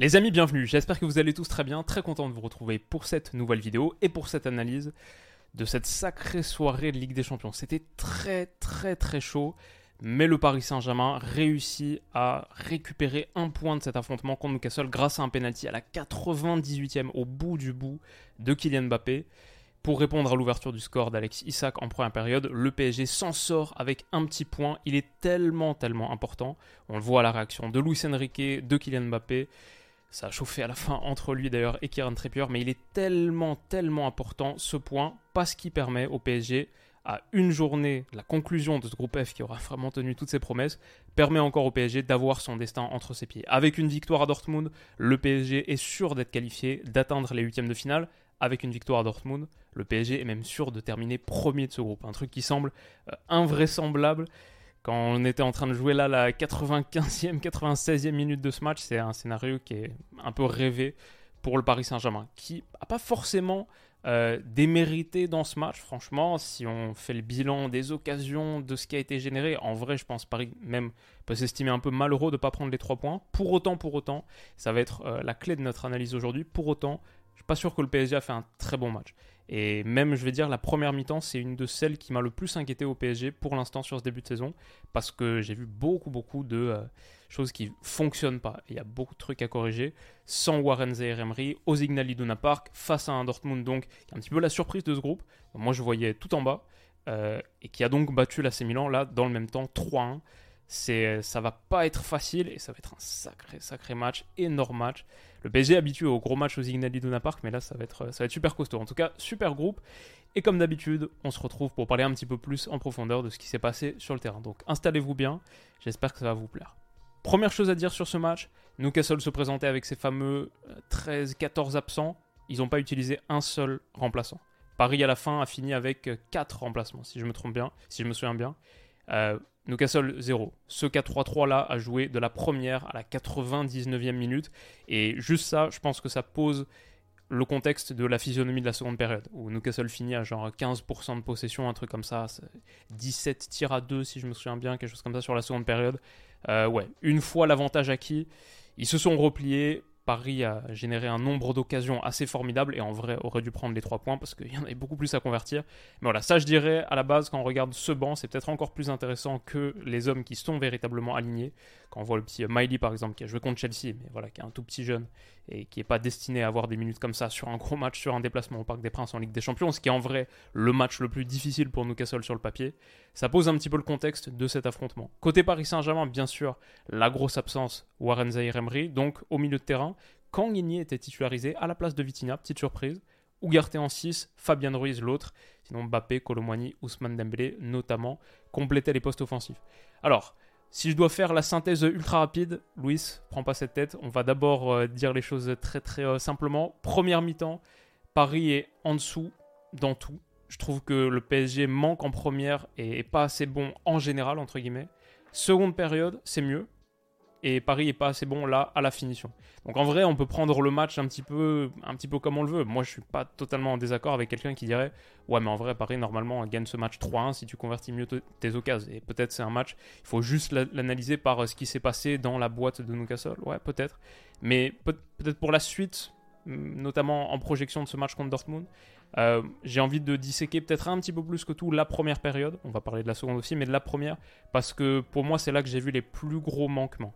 Les amis, bienvenue. J'espère que vous allez tous très bien. Très content de vous retrouver pour cette nouvelle vidéo et pour cette analyse de cette sacrée soirée de Ligue des Champions. C'était très très très chaud. Mais le Paris Saint-Germain réussit à récupérer un point de cet affrontement contre Newcastle grâce à un penalty à la 98e au bout du bout de Kylian Mbappé. Pour répondre à l'ouverture du score d'Alex Isaac en première période, le PSG s'en sort avec un petit point. Il est tellement, tellement important. On le voit à la réaction de Luis Enrique, de Kylian Mbappé. Ça a chauffé à la fin entre lui d'ailleurs et Kieran Trippier, mais il est tellement, tellement important ce point parce qu'il permet au PSG à une journée, la conclusion de ce groupe F qui aura vraiment tenu toutes ses promesses, permet encore au PSG d'avoir son destin entre ses pieds. Avec une victoire à Dortmund, le PSG est sûr d'être qualifié, d'atteindre les huitièmes de finale. Avec une victoire à Dortmund, le PSG est même sûr de terminer premier de ce groupe. Un truc qui semble euh, invraisemblable. Quand on était en train de jouer là la 95e, 96e minute de ce match, c'est un scénario qui est un peu rêvé pour le Paris Saint-Germain, qui n'a pas forcément euh, démérité dans ce match, franchement, si on fait le bilan des occasions, de ce qui a été généré, en vrai, je pense Paris même peut s'estimer un peu malheureux de ne pas prendre les trois points. Pour autant, pour autant, ça va être euh, la clé de notre analyse aujourd'hui. Pour autant, je suis pas sûr que le PSG a fait un très bon match. Et même, je vais dire, la première mi-temps, c'est une de celles qui m'a le plus inquiété au PSG pour l'instant sur ce début de saison, parce que j'ai vu beaucoup, beaucoup de euh, choses qui fonctionnent pas. Il y a beaucoup de trucs à corriger. Sans Warren Zaire-Emery, au Signal Iduna Park, face à un Dortmund, donc, un petit peu la surprise de ce groupe. Moi, je voyais tout en bas, euh, et qui a donc battu l'AC Milan, là, dans le même temps, 3-1 c'est ça va pas être facile et ça va être un sacré sacré match, énorme match. Le PSG est habitué aux gros matchs aux Signal Iduna Park, mais là ça va être ça va être super costaud. En tout cas, super groupe. Et comme d'habitude, on se retrouve pour parler un petit peu plus en profondeur de ce qui s'est passé sur le terrain. Donc installez-vous bien, j'espère que ça va vous plaire. Première chose à dire sur ce match, Newcastle se présentait avec ses fameux 13-14 euh, absents. Ils n'ont pas utilisé un seul remplaçant. Paris à la fin a fini avec 4 euh, remplacements, si je me trompe bien, si je me souviens bien. Euh, Newcastle 0. Ce 4-3-3 là a joué de la première à la 99e minute. Et juste ça, je pense que ça pose le contexte de la physionomie de la seconde période, où Newcastle finit à genre 15% de possession, un truc comme ça, 17 tirs à 2 si je me souviens bien, quelque chose comme ça sur la seconde période. Euh, ouais, une fois l'avantage acquis, ils se sont repliés, Paris a généré un nombre d'occasions assez formidable et en vrai aurait dû prendre les trois points parce qu'il y en avait beaucoup plus à convertir. Mais voilà, ça je dirais à la base quand on regarde ce banc, c'est peut-être encore plus intéressant que les hommes qui sont véritablement alignés. Quand on voit le petit Miley par exemple qui a joué contre Chelsea, mais voilà, qui est un tout petit jeune et qui n'est pas destiné à avoir des minutes comme ça sur un gros match, sur un déplacement au Parc des Princes en Ligue des Champions, ce qui est en vrai le match le plus difficile pour Newcastle sur le papier, ça pose un petit peu le contexte de cet affrontement. Côté Paris Saint-Germain, bien sûr, la grosse absence Warren Zaïre-Emery, donc au milieu de terrain, quand était titularisé à la place de Vitinha, petite surprise, Ugarte en 6, Fabien Ruiz l'autre, sinon Mbappé, Colomwani, Ousmane Dembélé notamment complétaient les postes offensifs. Alors, si je dois faire la synthèse ultra rapide, Louis, prends pas cette tête. On va d'abord euh, dire les choses très très euh, simplement. Première mi-temps, Paris est en dessous dans tout. Je trouve que le PSG manque en première et est pas assez bon en général, entre guillemets. Seconde période, c'est mieux et Paris est pas assez bon là à la finition. Donc en vrai, on peut prendre le match un petit peu, un petit peu comme on le veut. Moi, je suis pas totalement en désaccord avec quelqu'un qui dirait ouais, mais en vrai, Paris normalement gagne ce match 3-1 si tu convertis mieux tes occasions. Et peut-être c'est un match, il faut juste l'analyser par euh, ce qui s'est passé dans la boîte de Newcastle. Ouais, peut-être. Mais peut-être pour la suite, notamment en projection de ce match contre Dortmund. Euh, j'ai envie de disséquer peut-être un petit peu plus que tout la première période. On va parler de la seconde aussi, mais de la première, parce que pour moi, c'est là que j'ai vu les plus gros manquements.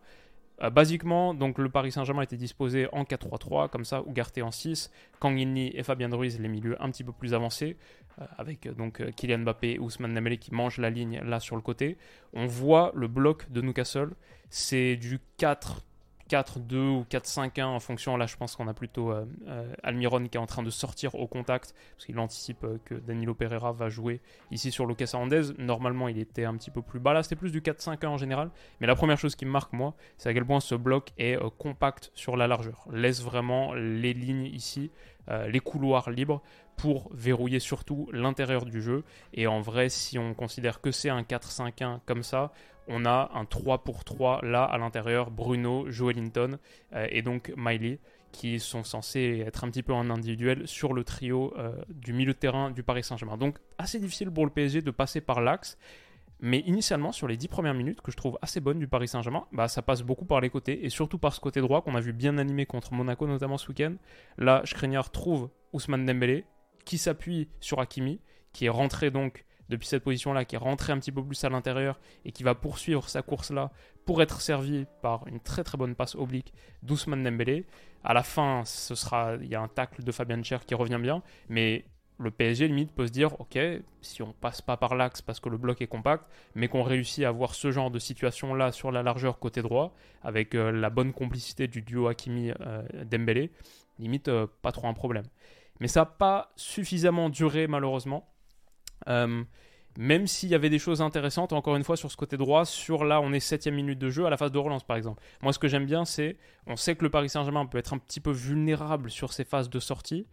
Euh, basiquement, donc le Paris Saint-Germain était disposé en 4-3-3, comme ça, Ugarte en 6, Kangini et Fabien Ruiz les milieux un petit peu plus avancés, euh, avec donc Kylian Mbappé et Ousmane Dembélé qui mangent la ligne là sur le côté. On voit le bloc de Newcastle, c'est du 4 4-2 ou 4-5-1 en fonction. Là, je pense qu'on a plutôt euh, euh, Almiron qui est en train de sortir au contact parce qu'il anticipe euh, que Danilo Pereira va jouer ici sur Lucas Hernandez. Normalement, il était un petit peu plus bas. Là, c'était plus du 4-5-1 en général. Mais la première chose qui me marque, moi, c'est à quel point ce bloc est compact sur la largeur. Laisse vraiment les lignes ici, les couloirs libres pour verrouiller surtout l'intérieur du jeu. Et en vrai, si on considère que c'est un 4-5-1 comme ça, on a un 3 pour 3 là à l'intérieur, Bruno, Joelinton euh, et donc Miley qui sont censés être un petit peu en individuel sur le trio euh, du milieu de terrain du Paris Saint-Germain. Donc assez difficile pour le PSG de passer par l'axe. Mais initialement, sur les 10 premières minutes, que je trouve assez bonnes du Paris Saint-Germain, bah, ça passe beaucoup par les côtés, et surtout par ce côté droit qu'on a vu bien animé contre Monaco, notamment ce week-end. Là, Skriniar trouve Ousmane Dembélé, qui s'appuie sur Hakimi, qui est rentré donc depuis cette position-là, qui est rentré un petit peu plus à l'intérieur et qui va poursuivre sa course-là pour être servi par une très très bonne passe oblique d'Ousmane Dembélé. À la fin, ce sera, il y a un tacle de Fabien Cher qui revient bien, mais le PSG limite peut se dire ok si on passe pas par l'axe parce que le bloc est compact mais qu'on réussit à avoir ce genre de situation là sur la largeur côté droit avec euh, la bonne complicité du duo Hakimi euh, Dembélé limite euh, pas trop un problème mais ça n'a pas suffisamment duré malheureusement même s'il y avait des choses intéressantes, encore une fois, sur ce côté droit, sur là, on est 7 minute de jeu à la phase de relance, par exemple. Moi, ce que j'aime bien, c'est, on sait que le Paris Saint-Germain peut être un petit peu vulnérable sur ces phases de sortie.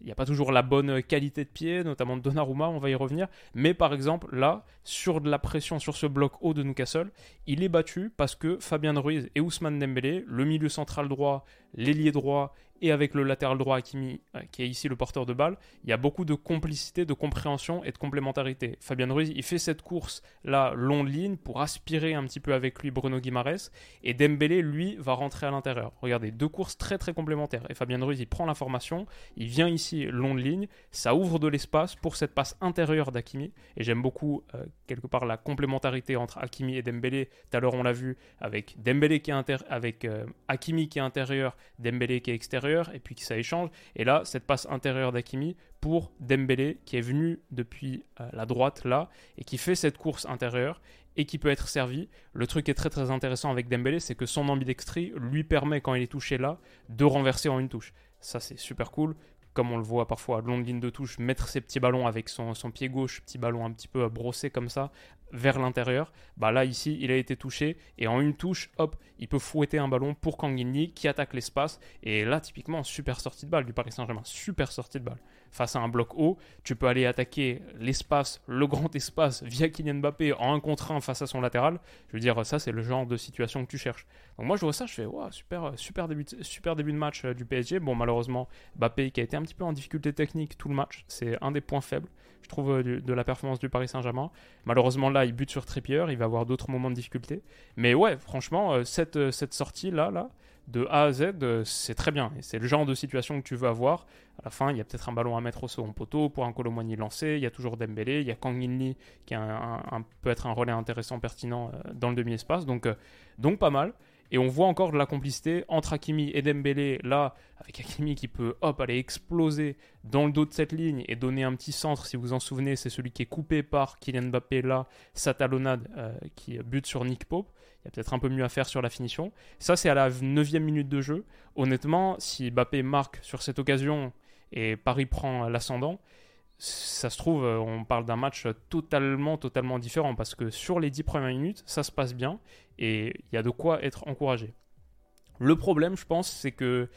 Il n'y a pas toujours la bonne qualité de pied, notamment de Donnarumma, on va y revenir. Mais par exemple, là, sur de la pression sur ce bloc haut de Newcastle, il est battu parce que Fabien Ruiz et Ousmane Dembélé, le milieu central droit, l'ailier droit et avec le latéral droit Hakimi, euh, qui est ici le porteur de balle, il y a beaucoup de complicité, de compréhension et de complémentarité. Fabien Ruiz, il fait cette course là, long ligne, pour aspirer un petit peu avec lui Bruno Guimaraes, et Dembélé, lui, va rentrer à l'intérieur. Regardez, deux courses très très complémentaires. Et Fabien Ruiz, il prend l'information, il vient ici long de ligne, ça ouvre de l'espace pour cette passe intérieure d'Hakimi, et j'aime beaucoup euh, quelque part la complémentarité entre Hakimi et Dembélé. Tout à l'heure, on l'a vu avec Dembélé qui est avec euh, Hakimi qui est intérieur, Dembélé qui est extérieur et puis ça échange. Et là, cette passe intérieure d'Akimi pour Dembélé qui est venu depuis euh, la droite là et qui fait cette course intérieure et qui peut être servi. Le truc qui est très très intéressant avec Dembélé, c'est que son ambidextrie lui permet quand il est touché là de renverser en une touche. Ça c'est super cool comme on le voit parfois longue ligne de touche, mettre ses petits ballons avec son, son pied gauche, petit ballon un petit peu brossé comme ça, vers l'intérieur. Bah là, ici, il a été touché et en une touche, hop, il peut fouetter un ballon pour Kangini qui attaque l'espace. Et là, typiquement, super sortie de balle du Paris Saint-Germain, super sortie de balle. Face à un bloc haut, tu peux aller attaquer l'espace, le grand espace via Kylian Mbappé en un contre un face à son latéral. Je veux dire, ça, c'est le genre de situation que tu cherches. Donc moi, je vois ça, je fais, wow, super, super, début de, super début de match euh, du PSG. Bon, malheureusement, Mbappé qui a été un petit peu en difficulté technique tout le match, c'est un des points faibles je trouve, euh, de la performance du Paris Saint-Germain. Malheureusement, là, il bute sur Trippier, il va avoir d'autres moments de difficulté. Mais ouais, franchement, euh, cette, euh, cette sortie là, de A à Z, c'est très bien. C'est le genre de situation que tu veux avoir. À la fin, il y a peut-être un ballon à mettre au second poteau pour un Colomboigny lancé. Il y a toujours Dembélé. Il y a Kang In qui peut être un relais intéressant, pertinent dans le demi-espace. Donc, donc pas mal. Et on voit encore de la complicité entre Hakimi et Dembélé, là, avec Hakimi qui peut, hop, aller exploser dans le dos de cette ligne et donner un petit centre, si vous vous en souvenez, c'est celui qui est coupé par Kylian Mbappé, là, sa talonnade euh, qui bute sur Nick Pope. Il y a peut-être un peu mieux à faire sur la finition. Ça, c'est à la 9 minute de jeu. Honnêtement, si Mbappé marque sur cette occasion et Paris prend l'ascendant, ça se trouve, euh, on parle d'un match totalement, totalement différent parce que sur les 10 premières minutes, ça se passe bien et il y a de quoi être encouragé. Le problème, je pense, c'est que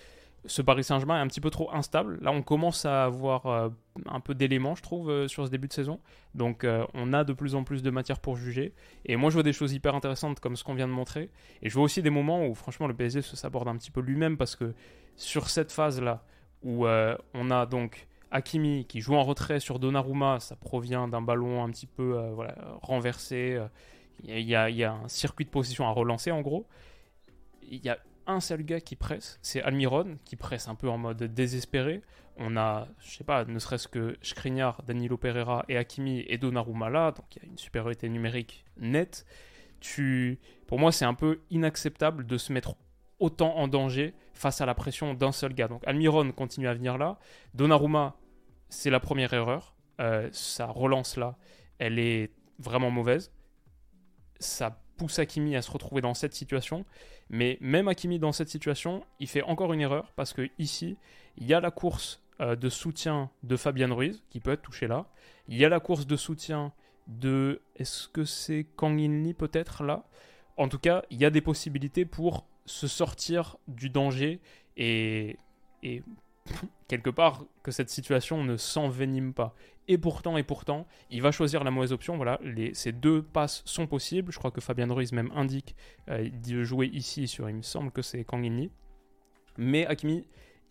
ce Paris Saint-Germain est un petit peu trop instable. Là, on commence à avoir euh, un peu d'éléments, je trouve, euh, sur ce début de saison. Donc, on a de plus en plus de matière pour juger. Et moi, je vois des choses hyper intéressantes comme ce qu'on vient de montrer. Et je vois aussi des moments où, franchement, le PSG se s'aborde un petit peu lui-même parce que sur cette phase-là, où on a donc Hakimi qui joue en retrait sur Donnarumma, ça provient d'un ballon un petit peu euh, renversé. Il y, a, un circuit de position à relancer en gros. Il y a un seul gars qui presse, c'est Almiron qui presse un peu en mode désespéré. On a, je sais pas, ne serait-ce que Skriniar, Danilo Pereira et Hakimi et Donnarumma là, donc il y a une supériorité numérique nette. Tu, pour moi, c'est un peu inacceptable de se mettre autant en danger face à la pression d'un seul gars. Donc Almiron continue à venir là. Donnarumma c'est la première erreur. Euh, sa relance là, elle est vraiment mauvaise. Ça pousse Hakimi à se retrouver dans cette situation. Mais même Hakimi dans cette situation, il fait encore une erreur parce que ici, il y a la course euh, de soutien de Fabian Ruiz qui peut être touché là. Il y a la course de soutien de. Est-ce que c'est Kang In peut-être là En tout cas, il y a des possibilités pour se sortir du danger et, et quelque part que cette situation ne s'envenime pas. Et pourtant, et pourtant, il va choisir la mauvaise option. Voilà, ces deux passes sont possibles. Je crois que Fabian Ruiz même indique euh, de jouer ici sur, il me semble que c'est Kang In Mais Hakimi,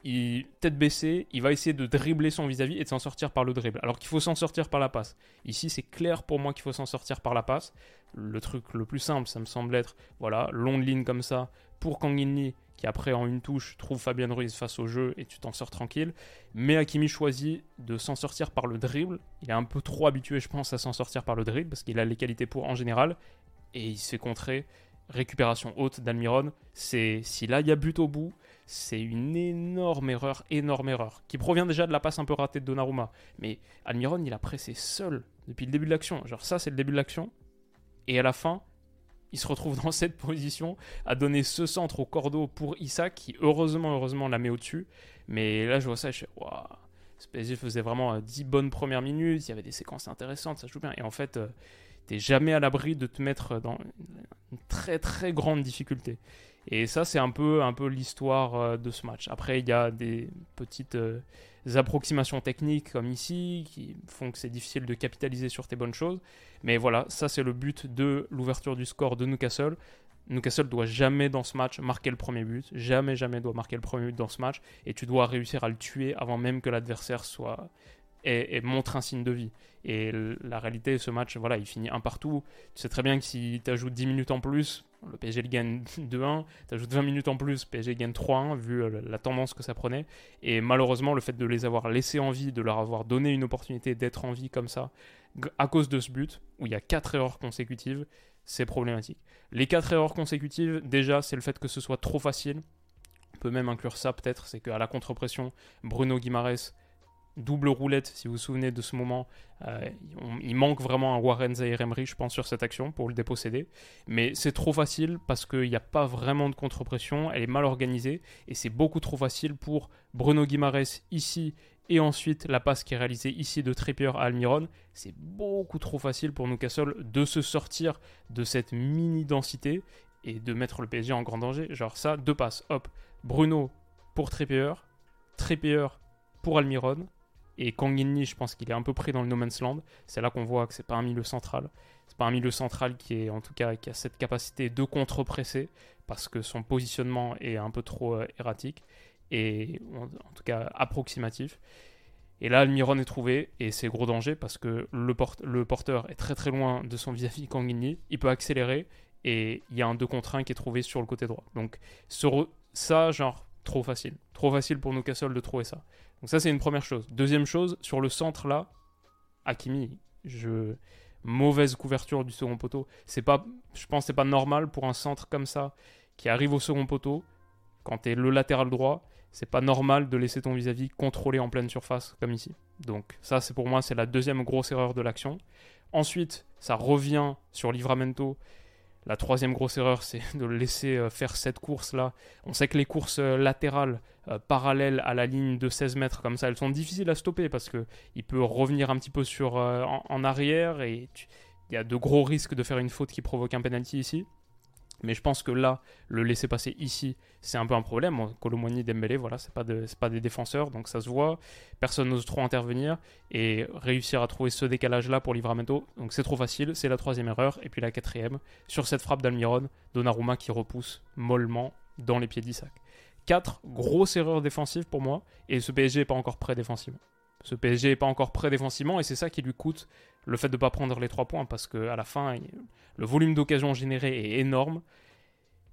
il, tête baissée, il va essayer de dribbler son vis-à-vis et de s'en sortir par le dribble. Alors qu'il faut s'en sortir par la passe. Ici, c'est clair pour moi qu'il faut s'en sortir par la passe. Le truc le plus simple, ça me semble être, voilà, longue ligne comme ça pour Kang qui après en une touche trouve Fabien Ruiz face au jeu et tu t'en sors tranquille. Mais Hakimi choisit de s'en sortir par le dribble. Il est un peu trop habitué, je pense, à s'en sortir par le dribble parce qu'il a les qualités pour en général. Et il se fait. Récupération haute d'Almiron. C'est si là il y a but au bout, c'est une énorme erreur, énorme erreur, qui provient déjà de la passe un peu ratée de Donnarumma. Mais Almiron, il a pressé seul depuis le début de l'action. Genre ça, c'est le début de l'action. Et à la fin, il se retrouve dans cette position à donner ce centre au cordeau pour Isaac, qui heureusement, heureusement la met au-dessus. Mais là, je vois ça je fais, waouh, PSG faisait vraiment 10 euh, bonnes premières minutes, il y avait des séquences intéressantes, ça joue bien. Et en fait, euh, t'es jamais à l'abri de te mettre dans une très très grande difficulté. Et ça, c'est un peu, un peu l'histoire euh, de ce match. Après, il y a des petites approximations techniques comme ici qui font que c'est difficile de capitaliser sur tes bonnes choses. Mais voilà, ça c'est le but de l'ouverture du score de Newcastle. Newcastle doit jamais dans ce match marquer le premier but, jamais jamais doit marquer le premier but dans ce match, et tu dois réussir à le tuer avant même que l'adversaire soit et, montre un signe de vie. Et la réalité, ce match, voilà, il finit un partout. Tu sais très bien que si tu ajoutes 10 minutes en plus, le PSG gagne 2-1, tu ajoutes 20 minutes en plus, PSG gagne 3-1, vu euh, la tendance que ça prenait. Et malheureusement, le fait de les avoir laissés en vie, de leur avoir donné une opportunité d'être en vie comme ça, à cause de ce but, où il y a 4 erreurs consécutives, c'est problématique. Les 4 erreurs consécutives, déjà, c'est le fait que ce soit trop facile. On peut même inclure ça peut-être, c'est qu'à la contre-pression, Bruno Guimares double roulette, si vous vous souvenez de ce moment. Euh, il manque vraiment un Warren Zaire Emery, je pense, sur cette action pour le déposséder. Mais c'est trop facile parce qu'il n'y a pas vraiment de contre-pression, elle est mal organisée et c'est beaucoup trop facile pour Bruno Guimares ici et ensuite la passe qui est réalisée ici de Trippier à Almiron. C'est beaucoup trop facile pour Newcastle de se sortir de cette mini-densité et de mettre le PSG en grand danger. Genre ça, deux passes, hop, Bruno pour Trippier, Trippier pour Almiron, et Kang je pense qu'il est un peu pris dans le no man's land. C'est là qu'on voit que c'est pas un milieu central. C'est pas un milieu central qui est en tout cas qui a cette capacité de contre-presser parce que son positionnement est un peu trop euh, erratique et en, tout cas approximatif. Et là, Almiron est trouvé et c'est gros danger parce que le, le, porteur est très très loin de son vis-à-vis Kang Il peut accélérer et il y a un 2 contre 1 qui est trouvé sur le côté droit. Donc ça, genre, trop facile. Trop facile pour Newcastle de trouver ça. Donc ça, c'est une première chose. Deuxième chose, sur le centre là, Hakimi, je mauvaise couverture du second poteau. C'est pas, je pense, c'est pas normal pour un centre comme ça qui arrive au second poteau quand tu es le latéral droit. C'est pas normal de laisser ton vis-à-vis contrôler en pleine surface comme ici. Donc ça, c'est pour moi, c'est la deuxième grosse erreur de l'action. Ensuite, ça revient sur Livramento la troisième grosse erreur, c'est de le laisser euh, faire cette course-là. On sait que les courses euh, latérales, euh, parallèles à la ligne de 16 mètres comme ça, elles sont difficiles à stopper parce qu'il peut revenir un petit peu sur, en, arrière et il y a de gros risques de faire une faute qui provoque un penalty ici. Mais je pense que là, le laisser passer ici, c'est un peu un problème. Colomoni, Dembélé, voilà, c'est pas, pas des défenseurs, donc ça se voit. Personne n'ose trop intervenir et réussir à trouver ce décalage-là pour Livramento. Donc c'est trop facile, c'est la troisième erreur. Et puis la quatrième, sur cette frappe d'Almiron, Donnarumma qui repousse mollement dans les pieds d'Isaac. Quatre grosses erreurs défensives pour moi, et ce PSG n'est pas encore prêt défensivement. Ce PSG n'est pas encore prêt défensivement, et c'est ça qui lui coûte le fait de ne pas prendre les trois points, parce qu'à la fin, le volume d'occasions générées est énorme.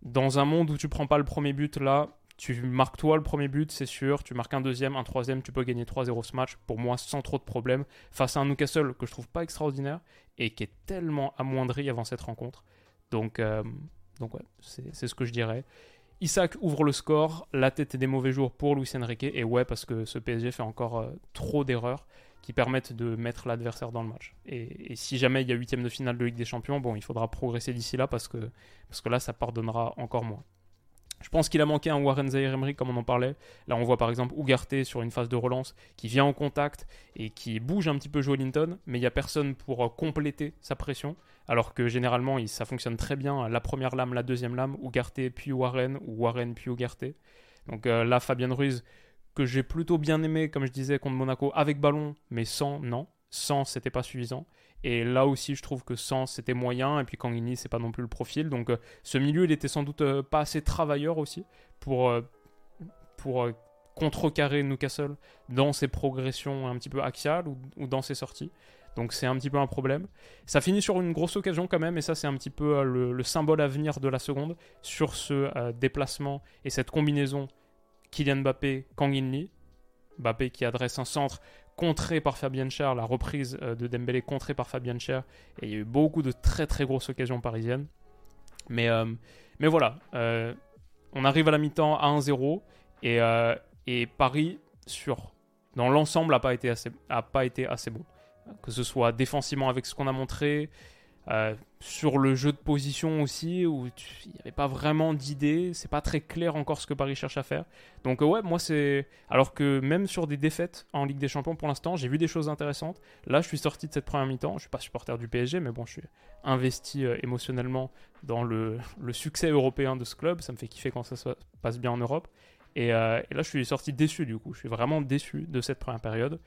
Dans un monde où tu prends pas le premier but, là, tu marques toi le premier but, c'est sûr. Tu marques un deuxième, un troisième, tu peux gagner 3-0 ce match, pour moi, sans trop de problèmes, face à un Newcastle que je trouve pas extraordinaire et qui est tellement amoindri avant cette rencontre. Donc, euh, donc ouais, c'est ce que je dirais. Isaac ouvre le score, la tête et des mauvais jours pour Luis Enrique, et ouais, parce que ce PSG fait encore euh, trop d'erreurs. Qui permettent de mettre l'adversaire dans le match. Et, si jamais il y a huitième de finale de Ligue des Champions, bon, il faudra progresser d'ici là parce que, parce que là, ça pardonnera encore moins. Je pense qu'il a manqué un Warren Zaire Emery comme on en parlait. Là, on voit par exemple Ugarte sur une phase de relance qui vient en contact et qui bouge un petit peu Joe Linton, mais il n'y a personne pour compléter sa pression. Alors que généralement, ça fonctionne très bien. La première lame, la deuxième lame, Ugarte puis Warren, ou Warren puis Ugarte. Donc euh, là, Fabien Ruiz, que j'ai plutôt bien aimé, comme je disais, contre Monaco, avec ballon, mais sans, non. Sans, c'était pas suffisant. Et là aussi, je trouve que sans, c'était moyen. Et puis Kangini, c'est pas non plus le profil. Donc euh, ce milieu, il était sans doute euh, pas assez travailleur aussi pour, pour contrecarrer Newcastle dans ses progressions un petit peu axiales ou dans ses sorties. Donc c'est un petit peu un problème. Ça finit sur une grosse occasion quand même, et ça c'est un petit peu euh, le, symbole à venir de la seconde sur ce euh, déplacement et cette combinaison Kylian Mbappé, Kang Lee. Mbappé qui adresse un centre contré par Fabien Cher, la reprise euh, de Dembélé contrée par Fabien Cher, et il y a eu beaucoup de très très grosses occasions parisiennes. Mais, mais voilà, on arrive à la mi-temps à 1-0, et, et Paris, sur, dans l'ensemble, n'a pas, pas été assez bon que ce soit défensivement avec ce qu'on a montré, euh, sur le jeu de position aussi, où il n'y avait pas vraiment d'idée, c'est pas très clair encore ce que Paris cherche à faire. Donc euh, ouais, moi c'est... Alors que même sur des défaites en Ligue des Champions pour l'instant, j'ai vu des choses intéressantes. Là, je suis sorti de cette première mi-temps, je suis pas supporter du PSG, mais bon, je suis investi euh, émotionnellement dans le, succès européen de ce club, ça me fait kiffer quand ça se passe bien en Europe. Et, et là, je suis sorti déçu du coup, je suis vraiment déçu de cette première période.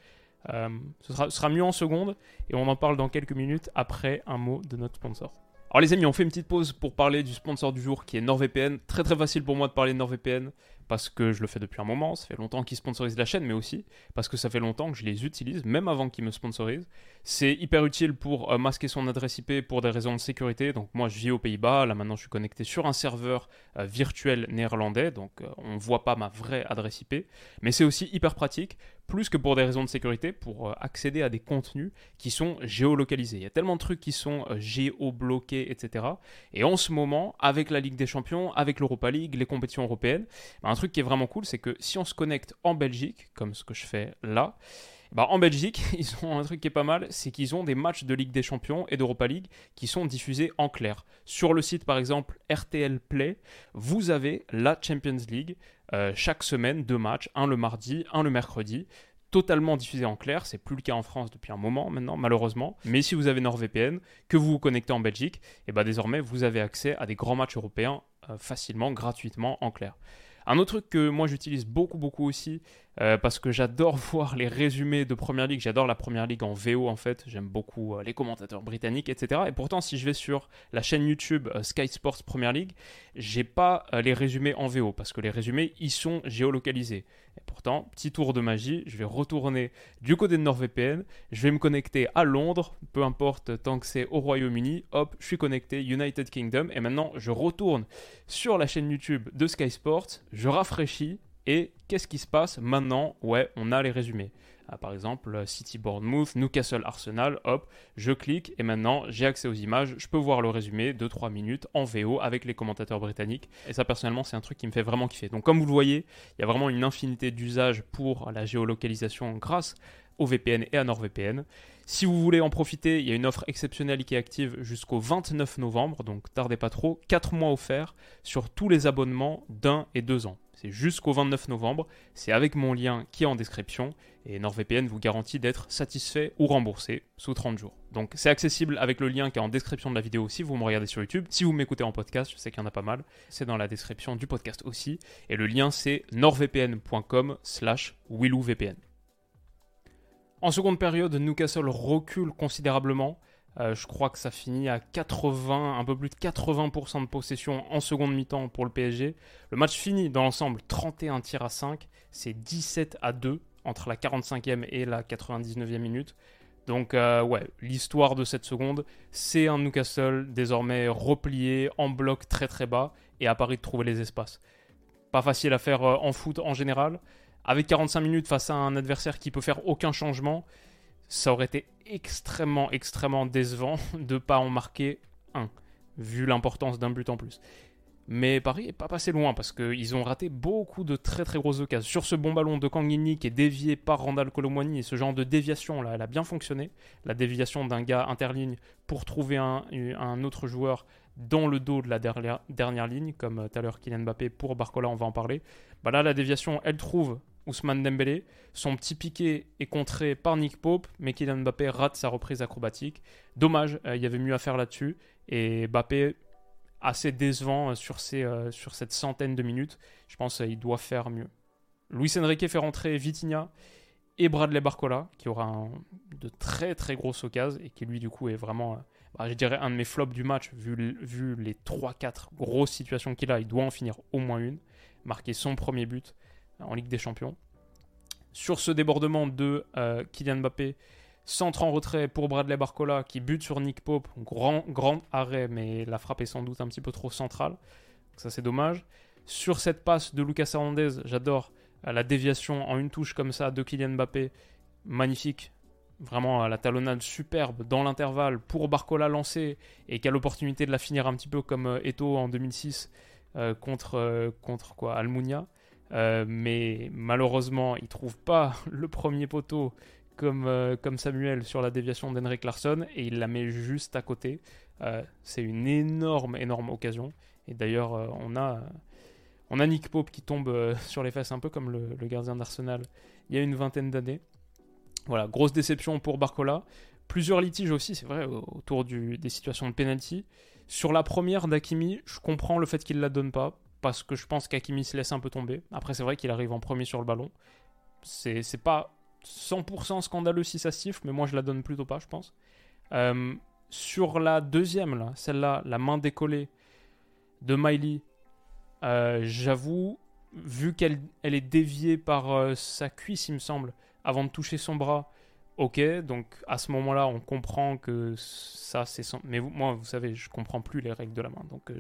Euh, ce, sera, mieux en seconde et on en parle dans quelques minutes après un mot de notre sponsor. Alors les amis, on fait une petite pause pour parler du sponsor du jour qui est NordVPN. Très très facile pour moi de parler de NordVPN parce que je le fais depuis un moment, ça fait longtemps qu'ils sponsorisent la chaîne, mais aussi parce que ça fait longtemps que je les utilise, même avant qu'ils me sponsorisent. C'est hyper utile pour euh, masquer son adresse IP pour des raisons de sécurité. Donc moi je vis aux Pays-Bas, là maintenant je suis connecté sur un serveur euh, virtuel néerlandais, donc on ne voit pas ma vraie adresse IP. Mais c'est aussi hyper pratique plus que pour des raisons de sécurité, pour euh, accéder à des contenus qui sont géolocalisés. Il y a tellement de trucs qui sont euh, géobloqués, etc. Et en ce moment, avec la Ligue des Champions, avec l'Europa League, les compétitions européennes, bah, un truc qui est vraiment cool, c'est que si on se connecte en Belgique, comme ce que je fais là, bah, en Belgique, ils ont un truc qui est pas mal, c'est qu'ils ont des matchs de Ligue des Champions et d'Europa League qui sont diffusés en clair. Sur le site par exemple RTL Play, vous avez la Champions League euh, chaque semaine, deux matchs, un le mardi, un le mercredi totalement diffusés en clair. C'est plus le cas en France depuis un moment maintenant, malheureusement. Mais si vous avez NordVPN, que vous vous connectez en Belgique, et eh ben désormais vous avez accès à des grands matchs européens euh, facilement, gratuitement, en clair. Un autre truc que moi j'utilise beaucoup beaucoup aussi, euh, parce que j'adore voir les résumés de Première Ligue, j'adore la Première Ligue en VO en fait, j'aime beaucoup euh, les commentateurs britanniques, etc. Et pourtant si je vais sur la chaîne YouTube euh, Sky Sports Première Ligue, j'ai pas les résumés en VO, parce que les résumés ils sont géolocalisés. Pourtant, petit tour de magie, je vais retourner du côté de NordVPN, je vais me connecter à Londres, peu importe tant que c'est au Royaume-Uni, hop, je suis connecté United Kingdom, et maintenant je retourne sur la chaîne YouTube de Sky Sports, je rafraîchis, et qu'est-ce qui se passe maintenant? Ouais, on a les résumés. Ah, par exemple, City Bournemouth, Newcastle Arsenal, hop, je clique et maintenant j'ai accès aux images, je peux voir le résumé de 3 minutes en VO avec les commentateurs britanniques. Et ça personnellement c'est un truc qui me fait vraiment kiffer. Donc comme vous le voyez, il y a vraiment une infinité d'usages pour la géolocalisation grâce au VPN et à NordVPN. Si vous voulez en profiter, il y a une offre exceptionnelle qui est active jusqu'au 29 novembre, donc tardez pas trop, 4 mois offerts sur tous les abonnements d'un et deux ans. C'est jusqu'au 29 novembre, c'est avec mon lien qui est en description, et NordVPN vous garantit d'être satisfait ou remboursé sous 30 jours. Donc c'est accessible avec le lien qui est en description de la vidéo si vous me regardez sur YouTube. Si vous m'écoutez en podcast, je sais qu'il y en a pas mal, c'est dans la description du podcast aussi, et le lien c'est nordvpn.com slash willouvpn. En seconde période, Newcastle recule considérablement. Euh, je crois que ça finit à 80, un peu plus de 80% de possession en seconde mi-temps pour le PSG. Le match finit dans l'ensemble 31 tirs à 5, c'est 17 à 2 entre la 45e et la 99e minute. Donc euh, ouais, l'histoire de cette seconde, c'est un Newcastle désormais replié en bloc très très bas et à Paris de trouver les espaces. Pas facile à faire euh, en foot en général, avec 45 minutes face à un adversaire qui peut faire aucun changement, ça aurait été extrêmement, extrêmement décevant de ne pas en marquer un, vu l'importance d'un but en plus. Mais Paris n'est pas passé loin parce qu'ils ont raté beaucoup de très très grosses occasions. Sur ce bon ballon de Kangini qui est dévié par Randall Colomwani, ce genre de déviation là, elle a bien fonctionné. La déviation d'un gars interligne pour trouver un, autre joueur dans le dos de la dernière, dernière ligne, comme euh, tout à l'heure Kylian Mbappé pour Barcola, on va en parler. Bah là, la déviation, elle trouve Ousmane Dembélé. Son petit piqué est contré par Nick Pope, mais Kylian Mbappé rate sa reprise acrobatique. Dommage, euh, il y avait mieux à faire là-dessus. Et Mbappé, assez décevant euh, sur, euh, sur cette centaine de minutes. Je pense qu'il doit faire mieux. Luis Enrique fait rentrer Vitinha et Bradley Barcola, qui aura de très très grosses occasions et qui lui du coup est vraiment, bah, je dirais, un de mes flops du match, vu, vu les 3-4 grosses situations qu'il a, il doit en finir au moins une, marquer son premier but en Ligue des Champions. Sur ce débordement de euh, Kylian Mbappé, centre en retrait pour Bradley Barcola qui bute sur Nick Pope, grand, grand arrêt, mais la frappe est sans doute un petit peu trop centrale. Ça c'est dommage. Sur cette passe de Lucas Hernandez, j'adore euh, la déviation en une touche comme ça de Kylian Mbappé, magnifique. Vraiment la talonnade superbe dans l'intervalle pour Barcola lancé et qui a l'opportunité de la finir un petit peu comme euh, Eto en 2006 contre, Almunia. Euh, mais malheureusement, il trouve pas le premier poteau comme, euh, comme Samuel sur la déviation d'Henrik Larsson et il la met juste à côté. Euh, c'est une énorme, énorme occasion. Et d'ailleurs, on, a, on a Nick Pope qui tombe sur les fesses un peu comme le, gardien d'Arsenal il y a une vingtaine d'années. Voilà, grosse déception pour Barcola. Plusieurs litiges aussi, c'est vrai, autour des situations de penalty. Sur la première d'Akimi, je comprends le fait qu'il ne la donne pas parce que je pense qu'Akimi se laisse un peu tomber. Après, c'est vrai qu'il arrive en premier sur le ballon. C'est pas 100% scandaleux si ça siffle, mais moi je la donne plutôt pas, je pense. Euh, sur la deuxième, là, celle-là, la main décollée de Miley, euh, j'avoue, vu qu'elle elle est déviée par euh, sa cuisse, il me semble, avant de toucher son bras, ok, donc à ce moment-là, on comprend que ça, c'est son... Mais moi, vous savez, je comprends plus les règles de la main, donc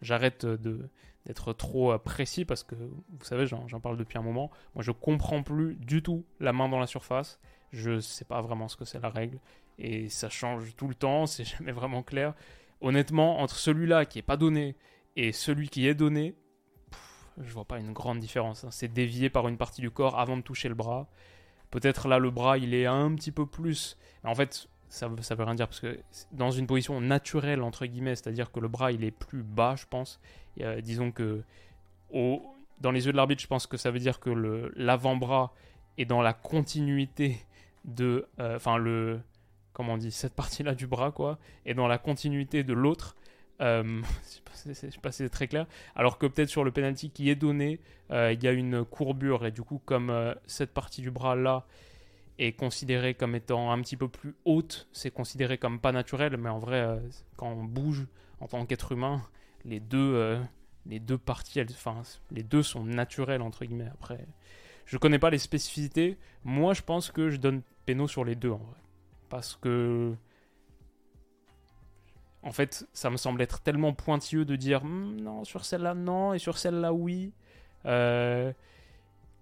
j'arrête de d'être trop euh, précis parce que vous savez, j'en parle depuis un moment. Moi, je comprends plus du tout la main dans la surface. Je sais pas vraiment ce que c'est la règle et ça change tout le temps. C'est jamais vraiment clair. Honnêtement, entre celui-là qui est pas donné et celui qui est donné, je vois pas une grande différence. Hein. C'est dévié par une partie du corps avant de toucher le bras. Peut-être là, le bras, il est un petit peu plus. en fait, ça ça veut rien dire parce que dans une position naturelle entre guillemets, c'est-à-dire que le bras il est plus bas, je pense. disons que au, dans les yeux de l'arbitre, je pense que ça veut dire que l'avant-bras est dans la continuité de, euh, enfin le, comment on dit, cette partie-là du bras quoi, est dans la continuité de l'autre. Euh, je ne sais pas si c'est très clair. Alors que peut-être sur le penalty qui est donné, euh, il y a une courbure et du coup comme cette partie du bras là est considérée comme étant un petit peu plus haute, c'est considéré comme pas naturel, mais en vrai, euh, quand on bouge en tant qu'être humain, les deux, euh, les deux parties, enfin, les deux sont naturels entre guillemets. Après, je connais pas les spécificités. Moi, je pense que je donne péno sur les deux en vrai, parce que en fait, ça me semble être tellement pointilleux de dire hmm, non sur celle-là non et sur celle-là oui. Euh,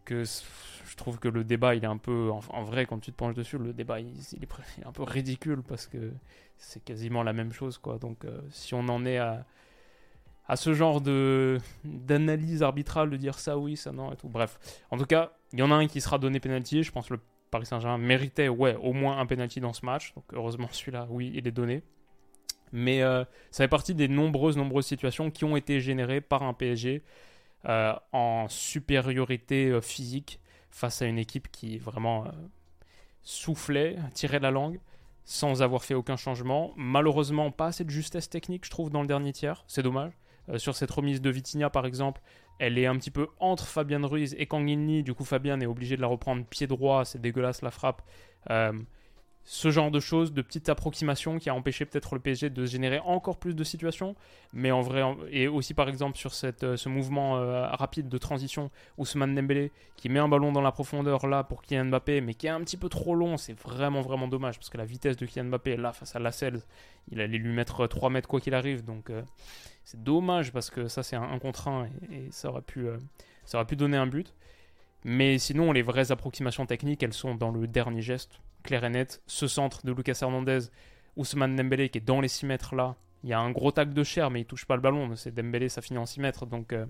que je trouve que le débat, il est un peu. En, vrai, quand tu te penches dessus, le débat, il, est, un peu ridicule parce que c'est quasiment la même chose, quoi. Donc, euh, si on en est à, à ce genre de d'analyse arbitrale, de dire ça oui, ça non et tout. Bref, en tout cas, il y en a un qui sera donné penalty. Je pense que le Paris Saint-Germain méritait, ouais, au moins un penalty dans ce match. Donc, heureusement, celui-là, oui, il est donné. Mais euh, ça fait partie des nombreuses, nombreuses situations qui ont été générées par un PSG euh, en supériorité euh, physique face à une équipe qui vraiment euh, soufflait, tirait la langue sans avoir fait aucun changement. Malheureusement, pas assez de justesse technique, je trouve, dans le dernier tiers. C'est dommage. sur cette remise de Vitinha, par exemple, elle est un petit peu entre Fabian Ruiz et Kangini. Du coup, Fabian est obligé de la reprendre pied droit. C'est dégueulasse la frappe ce genre de choses, de petites approximations qui a empêché peut-être le PSG de générer encore plus de situations. Mais en vrai, et aussi par exemple sur cette, euh, ce mouvement euh, rapide de transition, Ousmane Dembélé qui met un ballon dans la profondeur là pour Kylian Mbappé, mais qui est un petit peu trop long, c'est vraiment vraiment dommage parce que la vitesse de Kylian Mbappé là face à Lascelles, il allait lui mettre 3 mètres quoi qu'il arrive. Donc euh, c'est dommage parce que ça c'est un, contre 1 et, ça, aurait pu, ça aurait pu donner un but. Mais sinon, les vraies approximations techniques, elles sont dans le dernier geste clair et net. Ce centre de Lucas Hernandez, Ousmane Dembélé qui est dans les 6 mètres là, Il y a un gros tac de chair, mais il touche pas le ballon. C'est Dembélé, ça finit en 6 mètres. Donc, donc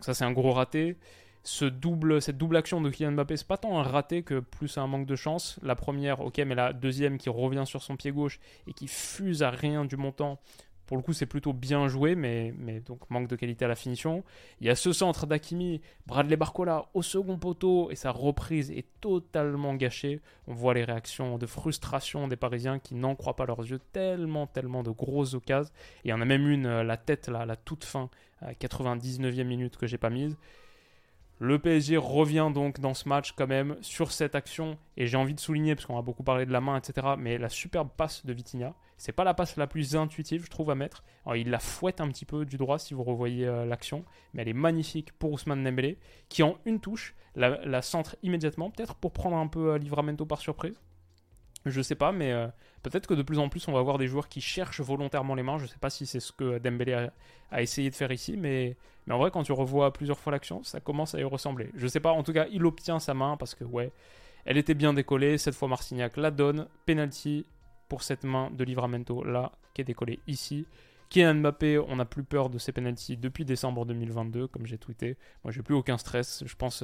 ça, c'est un gros raté cette double action de Kylian Mbappé, c'est pas tant un raté que plus un manque de chance. La première, ok, mais la deuxième qui revient sur son pied gauche et qui fuse à rien du montant. Pour le coup, c'est plutôt bien joué, mais, donc manque de qualité à la finition. Il y a ce centre d'Akimi, Bradley Barcola au second poteau, et sa reprise est totalement gâchée. On voit les réactions de frustration des Parisiens qui n'en croient pas leurs yeux, tellement, tellement de grosses occasions. il y en a même une, euh, la tête, là, la toute fin, à 99e minute que j'ai pas mise. Le PSG revient donc dans ce match quand même sur cette action et j'ai envie de souligner parce qu'on a beaucoup parlé de la main etc mais la superbe passe de Vitinha. C'est pas la passe la plus intuitive je trouve à mettre. Alors, il la fouette un petit peu du droit si vous revoyez euh, l'action mais elle est magnifique pour Ousmane Dembélé qui en une touche la, centre immédiatement peut-être pour prendre un peu euh, Livramento par surprise. Je sais pas, mais euh, peut-être que de plus en plus on va voir des joueurs qui cherchent volontairement les mains. Je sais pas si c'est ce que Dembélé a, essayé de faire ici, mais, en vrai, quand tu revois plusieurs fois l'action, ça commence à y ressembler. Je sais pas, en tout cas, il obtient sa main parce que, ouais, elle était bien décollée. Cette fois, Marcignac la donne. Penalty pour cette main de Livramento là, qui est décollée ici. Kylian Mbappé, on n'a plus peur de ses penalties depuis décembre 2022, comme j'ai tweeté. Moi, j'ai plus aucun stress. Je pense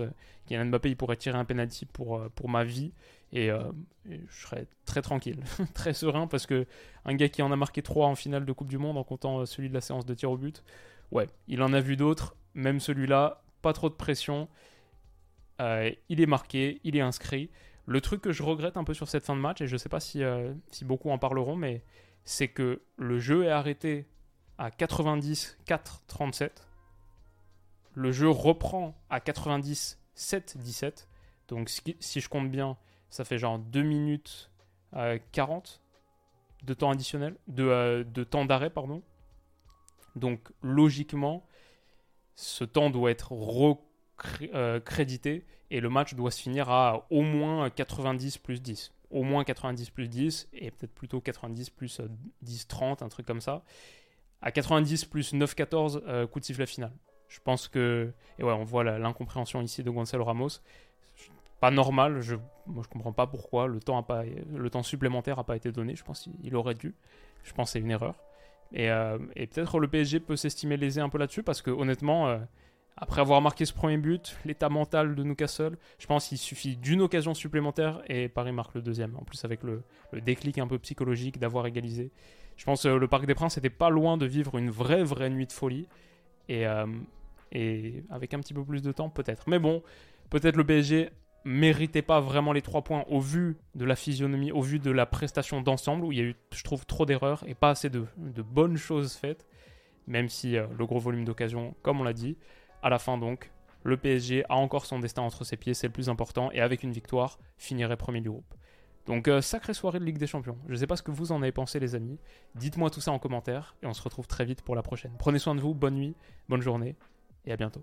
que euh, Mbappé, il pourrait tirer un penalty pour, euh, pour ma vie. Euh, et, je serais très tranquille, très serein, parce que un gars qui en a marqué 3 en finale de Coupe du Monde, en comptant celui de la séance de tir au but, ouais, il en a vu d'autres. Même celui-là, pas trop de pression. il est marqué, il est inscrit. Le truc que je regrette un peu sur cette fin de match, et je ne sais pas si, si beaucoup en parleront, mais c'est que le jeu est arrêté à 90 4 37. Le jeu reprend à 90 7 17. Donc si je compte bien, ça fait genre 2 minutes 40 de temps additionnel, de, euh, de temps d'arrêt, pardon. Donc logiquement, ce temps doit être recrédité euh, et le match doit se finir à au moins 90 plus 10. Au moins 90 plus 10 et peut-être plutôt 90 plus 10, euh, 30, un truc comme ça à 90 plus 9-14, euh, coup de sifflet final. Je pense que. Et ouais, on voit l'incompréhension ici de Gonzalo Ramos. Pas normal, je, je comprends pas pourquoi le temps, a pas, le temps supplémentaire n'a pas été donné. Je pense qu'il aurait dû. Je pense que c'est une erreur. Et, euh, et peut-être le PSG peut s'estimer lésé un peu là-dessus parce que honnêtement, euh, après avoir marqué ce premier but, l'état mental de Newcastle, je pense qu'il suffit d'une occasion supplémentaire et Paris marque le deuxième. En plus avec le, déclic un peu psychologique d'avoir égalisé. Je pense que le Parc des Princes n'était pas loin de vivre une vraie, vraie nuit de folie. Et, euh, et avec un petit peu plus de temps, peut-être. Mais bon, peut-être le PSG méritait pas vraiment les trois points au vu de la physionomie, au vu de la prestation d'ensemble, où il y a eu, je trouve, trop d'erreurs et pas assez de, bonnes choses faites. Même si euh, le gros volume d'occasion, comme on l'a dit, à la fin donc, le PSG a encore son destin entre ses pieds, c'est le plus important, et avec une victoire, finirait premier du groupe. Donc, euh, sacrée soirée de Ligue des Champions. Je ne sais pas ce que vous en avez pensé, les amis. Dites-moi tout ça en commentaire et on se retrouve très vite pour la prochaine. Prenez soin de vous, bonne nuit, bonne journée et à bientôt.